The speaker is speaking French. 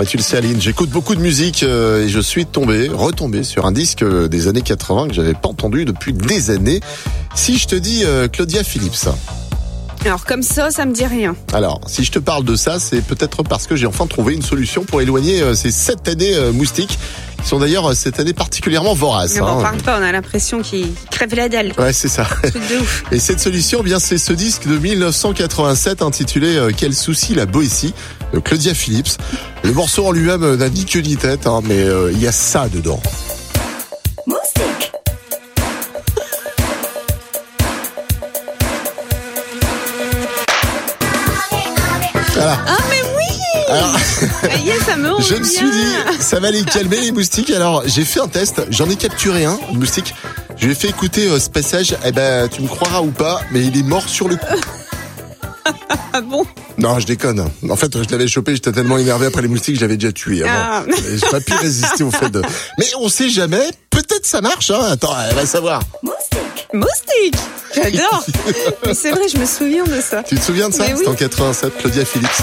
Bah, tu le sais Aline, j'écoute beaucoup de musique euh, et je suis tombé, retombé sur un disque euh, des années 80 que j'avais pas entendu depuis des années. Si je te dis euh, Claudia Phillips. Alors comme ça, ça me dit rien. Alors, si je te parle de ça, c'est peut-être parce que j'ai enfin trouvé une solution pour éloigner euh, ces sept années euh, moustiques, qui sont d'ailleurs euh, cette année particulièrement voraces. Mais bon, hein. parle pas, on a l'impression qu'il crève la dalle. Ouais, c'est ça. Truc de ouf. Et cette solution, eh bien, c'est ce disque de 1987 intitulé euh, Quel souci la Boétie de Claudia Phillips. Le morceau en lui-même euh, n'a ni queue ni tête, hein, mais euh, il y a ça dedans. Moustique, Voilà. Ah mais oui Alors, ça me rend je me bien. suis dit, ça va les calmer les moustiques. Alors, j'ai fait un test, j'en ai capturé un, une moustique. Je lui ai fait écouter euh, ce passage. Eh ben, tu me croiras ou pas, mais il est mort sur le coup. Ah bon? Non, je déconne. En fait, je l'avais chopé, j'étais tellement énervé après les moustiques, je l'avais déjà tué avant. Ah. J'ai pas pu résister au fait de. Mais on sait jamais. Peut-être ça marche. Hein. Attends, elle va savoir. moustique, Moustique J'adore Mais c'est vrai, je me souviens de ça. Tu te souviens de ça? Oui. C'était en 87, Claudia Phillips.